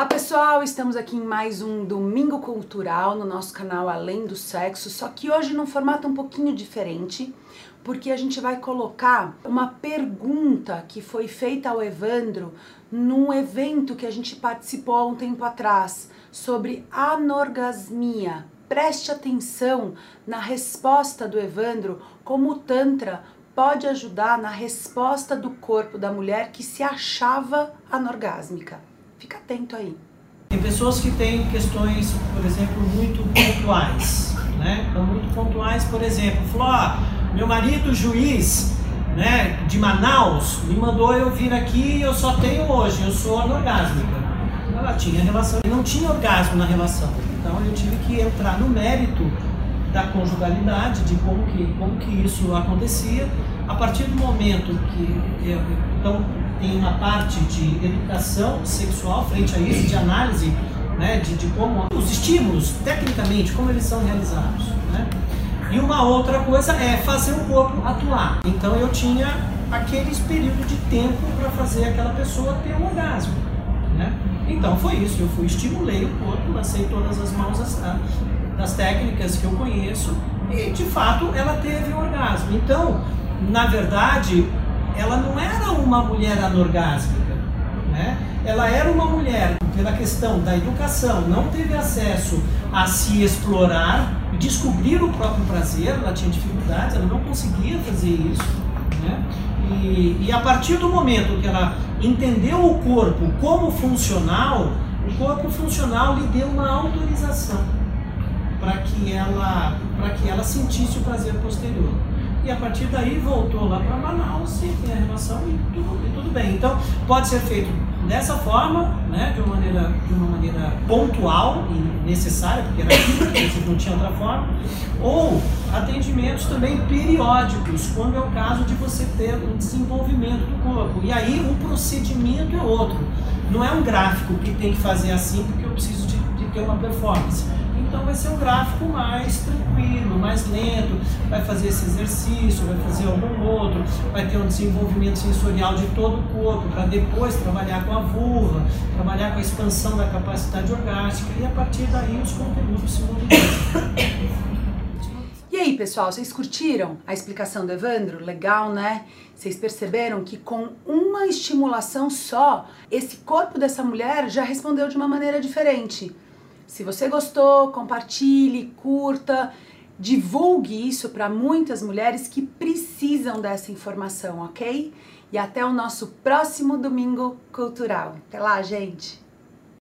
Olá pessoal, estamos aqui em mais um Domingo Cultural no nosso canal Além do Sexo, só que hoje num formato um pouquinho diferente porque a gente vai colocar uma pergunta que foi feita ao Evandro num evento que a gente participou há um tempo atrás sobre anorgasmia. Preste atenção na resposta do Evandro, como o Tantra pode ajudar na resposta do corpo da mulher que se achava anorgásmica. Fica atento aí. Tem pessoas que têm questões, por exemplo, muito pontuais, né? Então, muito pontuais, por exemplo, falou, ah, meu marido, juiz, né, de Manaus, me mandou eu vir aqui e eu só tenho hoje, eu sou anorgásmica. Ela tinha relação, não tinha orgasmo na relação. Então eu tive que entrar no mérito da conjugalidade, de como que, como que isso acontecia. A partir do momento que eu, então tem uma parte de educação sexual frente a isso, de análise né, de, de como os estímulos, tecnicamente, como eles são realizados. Né? E uma outra coisa é fazer o corpo atuar. Então eu tinha aqueles períodos de tempo para fazer aquela pessoa ter um orgasmo. Né? Então foi isso, eu fui, estimulei o corpo, lancei todas as mãos das, técnicas que eu conheço e de fato ela teve orgasmo. Então, na verdade, ela não era uma mulher anorgásmica, né? Ela era uma mulher pela questão da educação, não teve acesso a se explorar descobrir o próprio prazer, ela tinha dificuldades, ela não conseguia fazer isso. Né? E, e a partir do momento que ela entendeu o corpo como funcional, o corpo funcional lhe deu uma autorização para que ela para que ela sentisse o prazer posterior. E a partir daí voltou lá para Manaus e tem a relação e tudo, e tudo bem. Então pode ser feito dessa forma, né, de uma maneira, de uma maneira pontual e necessária, porque era aquilo, não tinha outra forma, ou atendimentos também periódicos, quando é o caso de você ter um desenvolvimento do corpo. E aí o procedimento é outro. Não é um gráfico que tem que fazer assim porque eu preciso de, de ter uma performance então vai ser um gráfico mais tranquilo, mais lento, vai fazer esse exercício, vai fazer algum outro, vai ter um desenvolvimento sensorial de todo o corpo, para depois trabalhar com a vulva, trabalhar com a expansão da capacidade orgástica e a partir daí os conteúdos se movimentam. E aí, pessoal, vocês curtiram a explicação do Evandro? Legal, né? Vocês perceberam que com uma estimulação só, esse corpo dessa mulher já respondeu de uma maneira diferente. Se você gostou, compartilhe, curta, divulgue isso para muitas mulheres que precisam dessa informação, ok? E até o nosso próximo domingo cultural. Até lá, gente!